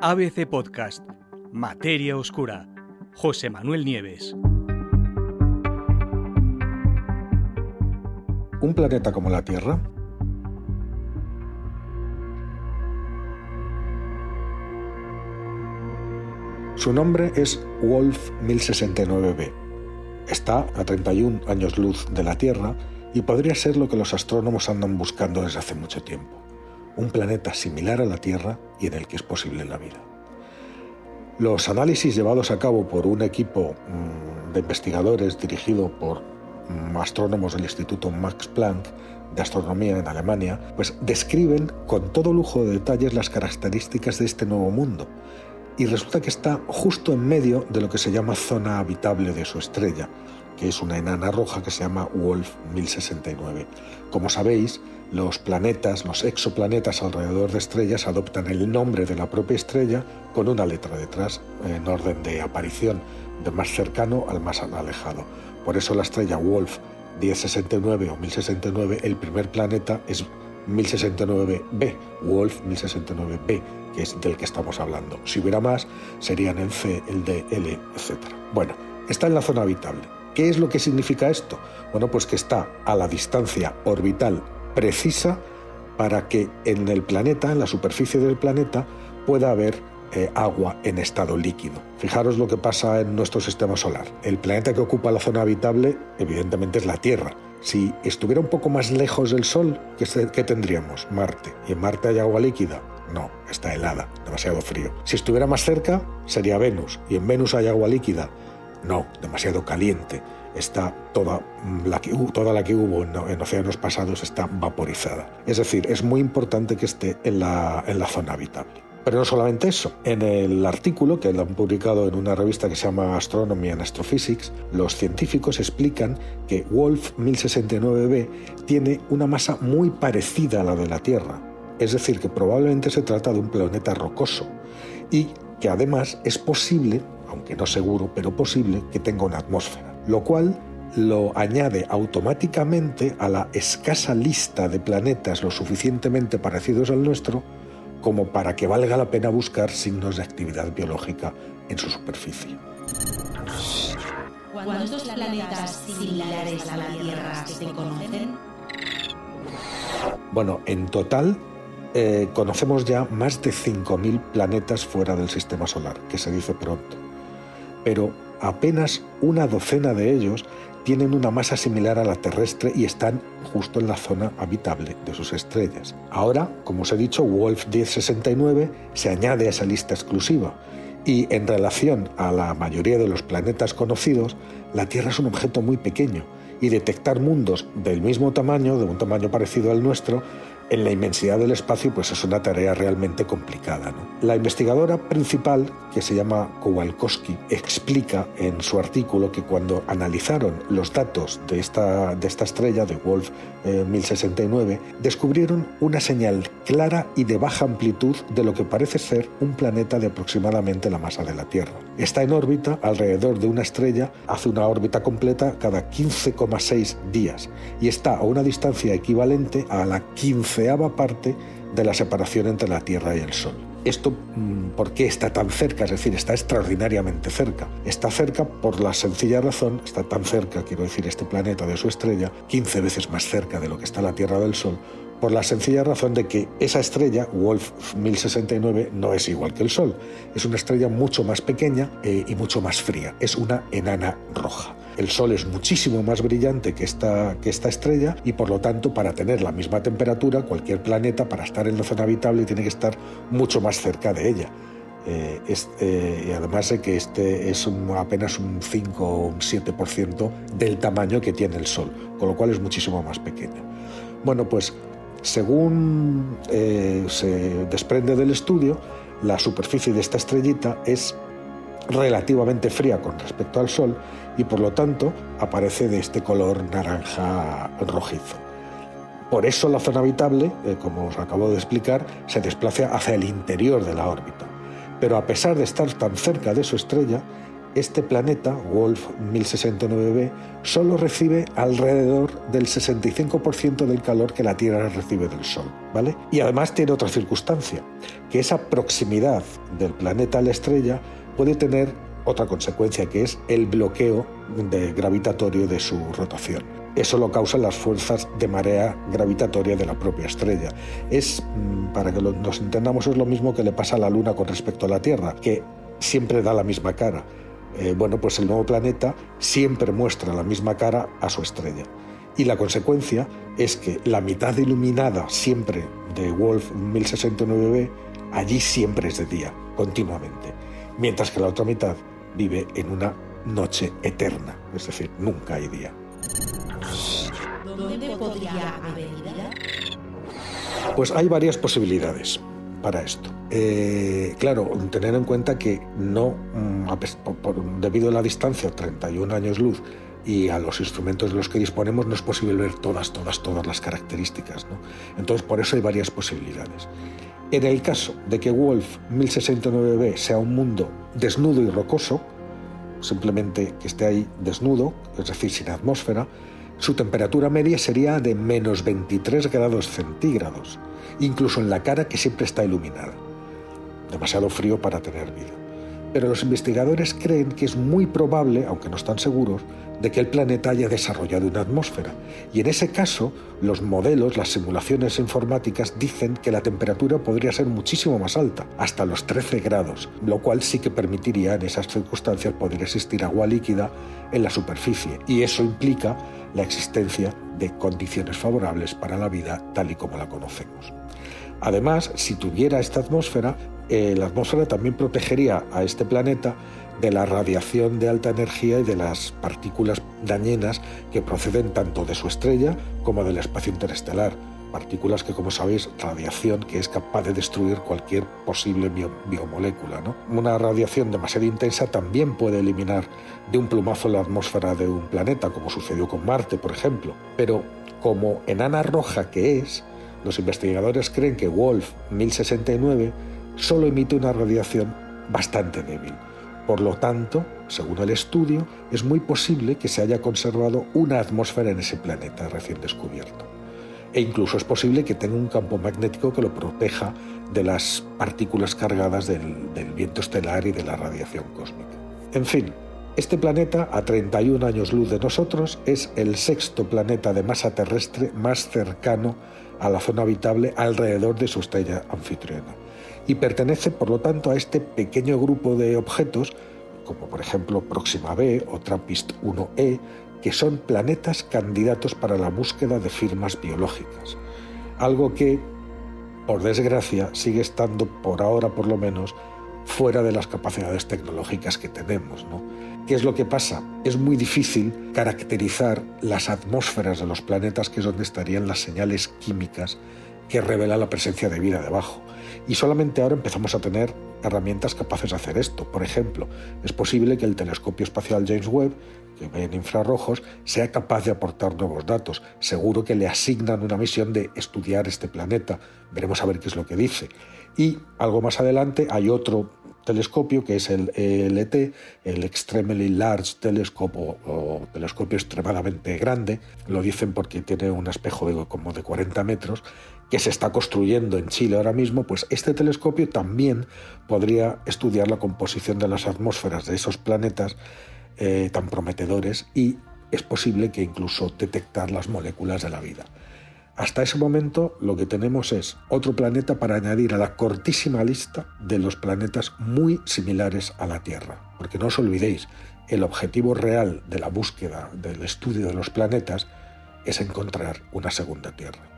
ABC Podcast, Materia Oscura, José Manuel Nieves. ¿Un planeta como la Tierra? Su nombre es Wolf 1069b. Está a 31 años luz de la Tierra y podría ser lo que los astrónomos andan buscando desde hace mucho tiempo un planeta similar a la Tierra y en el que es posible la vida. Los análisis llevados a cabo por un equipo mm, de investigadores dirigido por mm, astrónomos del Instituto Max Planck de Astronomía en Alemania, pues describen con todo lujo de detalles las características de este nuevo mundo. Y resulta que está justo en medio de lo que se llama zona habitable de su estrella, que es una enana roja que se llama Wolf 1069. Como sabéis, los planetas, los exoplanetas alrededor de estrellas adoptan el nombre de la propia estrella con una letra detrás en orden de aparición, de más cercano al más alejado. Por eso la estrella Wolf 1069 o 1069, el primer planeta es 1069b, Wolf 1069b, que es del que estamos hablando. Si hubiera más, serían el C, el D, L, etc. Bueno, está en la zona habitable. ¿Qué es lo que significa esto? Bueno, pues que está a la distancia orbital precisa para que en el planeta, en la superficie del planeta, pueda haber eh, agua en estado líquido. Fijaros lo que pasa en nuestro sistema solar. El planeta que ocupa la zona habitable, evidentemente, es la Tierra. Si estuviera un poco más lejos del Sol, ¿qué, tendríamos? Marte. ¿Y en Marte hay agua líquida? No, está helada, demasiado frío. Si estuviera más cerca, sería Venus. ¿Y en Venus hay agua líquida? No, demasiado caliente está toda la que, hubo en, océanos pasados está vaporizada. Es decir, es muy importante que esté en la, en la zona habitable. Pero no solamente eso. En el artículo que lo han publicado en una revista que se llama Astronomy and Astrophysics, los científicos explican que Wolf 1069b tiene una masa muy parecida a la de la Tierra. Es decir, que probablemente se trata de un planeta rocoso y que además es posible, aunque no seguro, pero posible, que tenga una atmósfera lo cual lo añade automáticamente a la escasa lista de planetas lo suficientemente parecidos al nuestro como para que valga la pena buscar signos de actividad biológica en su superficie. ¿Cuántos planetas similares a la Tierra se conocen? Bueno, en total eh, conocemos ya más de 5.000 planetas fuera del sistema solar, que se dice pronto. Pero apenas una docena de ellos tienen una masa similar a la terrestre y están justo en la zona habitable de sus estrellas. Ahora, como os he dicho, Wolf 1069 se añade a esa lista exclusiva y en relación a la mayoría de los planetas conocidos, la Tierra es un objeto muy pequeño y detectar mundos del mismo tamaño, de un tamaño parecido al nuestro, en la inmensidad del espacio, pues es una tarea realmente complicada. La investigadora principal, que se llama Kowalkowski, explica en su artículo que cuando analizaron los datos de esta, de esta estrella, de Wolf 1069, eh, descubrieron una señal clara y de baja amplitud de lo que parece ser un planeta de aproximadamente la masa de la Tierra. Está en órbita alrededor de una estrella, hace una órbita completa cada 15,6 días y está a una distancia equivalente a la 15 parte de la separación entre la Tierra y el Sol. Esto, mm, ¿por qué está tan cerca? Es decir, está extraordinariamente cerca. Está cerca por la sencilla razón, está tan cerca, quiero decir, este planeta de su estrella, 15 veces más cerca de lo que está la Tierra del Sol, por la sencilla razón de que esa estrella, Wolf 1069, no es igual que el Sol. Es una estrella mucho más pequeña eh, y mucho más fría. Es una enana roja. El Sol es muchísimo más brillante que esta, que esta estrella y por lo tanto para tener la misma temperatura cualquier planeta para estar en la zona habitable tiene que estar mucho más cerca de ella. Eh, eh, y además de que este es apenas un 5 o un 7% del tamaño que tiene el Sol, con lo cual es muchísimo más pequeño. Bueno, pues según eh, se desprende del estudio, la superficie de esta estrellita es relativamente fría con respecto al Sol y por lo tanto aparece de este color naranja rojizo. Por eso la zona habitable, eh, como os acabo de explicar, se desplaza hacia el interior de la órbita. Pero a pesar de estar tan cerca de su estrella, este planeta, Wolf 1069b, solo recibe alrededor del 65% del calor que la Tierra recibe del Sol, ¿vale? Y además tiene otra circunstancia, que esa proximidad del planeta a la estrella puede tener otra consecuencia, que es el bloqueo gravitatorio de su rotación. Eso lo causan las fuerzas de marea gravitatoria de la propia estrella. Es, mm, para que nos entendamos, es lo mismo que le pasa a la Luna con respecto a la Tierra, que siempre da la misma cara. Eh, bueno, pues el nuevo planeta siempre muestra la misma cara a su estrella. Y la consecuencia es que la mitad iluminada siempre de Wolf 1069b, allí siempre es de día, continuamente, mientras que la otra mitad vive en una noche eterna, es decir, nunca hay día. ¿Dónde podría haber vida? Pues hay varias posibilidades para esto. Eh, claro, tener en cuenta que no, mm, debido a la distancia, 31 años luz, y a los instrumentos de los que disponemos, no es posible ver todas, todas, todas las características. Entonces, por eso hay varias posibilidades. En el caso de que Wolf 1069b sea un mundo desnudo y rocoso, simplemente que esté ahí desnudo, es decir, sin atmósfera, su temperatura media sería de menos 23 grados centígrados, incluso en la cara que siempre está iluminada. Demasiado frío para tener vida. Pero los investigadores creen que es muy probable, aunque no están seguros, de que el planeta haya desarrollado una atmósfera. Y en ese caso, los modelos, las simulaciones informáticas dicen que la temperatura podría ser muchísimo más alta, hasta los 13 grados, lo cual sí que permitiría en esas circunstancias poder existir agua líquida en la superficie. Y eso implica la existencia de condiciones favorables para la vida tal y como la conocemos. Además, si tuviera esta atmósfera, eh, la atmósfera también protegería a este planeta de la radiación de alta energía y de las partículas dañinas que proceden tanto de su estrella como del espacio interestelar. Partículas que, como sabéis, radiación que es capaz de destruir cualquier posible biomolécula. Una radiación demasiado intensa también puede eliminar de un plumazo la atmósfera de un planeta, como sucedió con Marte, por ejemplo. Pero como enana roja que es, los investigadores creen que Wolf 1069 solo emite una radiación bastante débil por lo tanto, según el estudio, es muy posible que se haya conservado una atmósfera en ese planeta recién descubierto. E incluso es posible que tenga un campo magnético que lo proteja de las partículas cargadas del, viento estelar y de la radiación cósmica. En fin, este planeta, a 31 años luz de nosotros, es el sexto planeta de masa terrestre más cercano a la zona habitable alrededor de su estrella anfitriona y pertenece por lo tanto a este pequeño grupo de objetos, como por ejemplo Próxima b o Trappist 1e, que son planetas candidatos para la búsqueda de firmas biológicas. Algo que, por desgracia, sigue estando por ahora por lo menos fuera de las capacidades tecnológicas que tenemos. ¿Qué es lo que pasa? Es muy difícil caracterizar las atmósferas de los planetas, que es donde estarían las señales químicas que revelan la presencia de vida debajo. Y solamente ahora empezamos a tener herramientas capaces de hacer esto. Por ejemplo, es posible que el telescopio espacial James Webb, que ve en infrarrojos, sea capaz de aportar nuevos datos. Seguro que le asignan una misión de estudiar este planeta. Veremos a ver qué es lo que dice. Y algo más adelante hay otro telescopio que es el ELT, el Extremely Large Telescope o, telescopio extremadamente grande. Lo dicen porque tiene un espejo de, como de 40 metros que se está construyendo en Chile ahora mismo, pues este telescopio también podría estudiar la composición de las atmósferas de esos planetas eh, tan prometedores y es posible que incluso detectar las moléculas de la vida. Hasta ese momento lo que tenemos es otro planeta para añadir a la cortísima lista de los planetas muy similares a la Tierra. Porque no os olvidéis, el objetivo real de la búsqueda, del estudio de los planetas, es encontrar una segunda Tierra.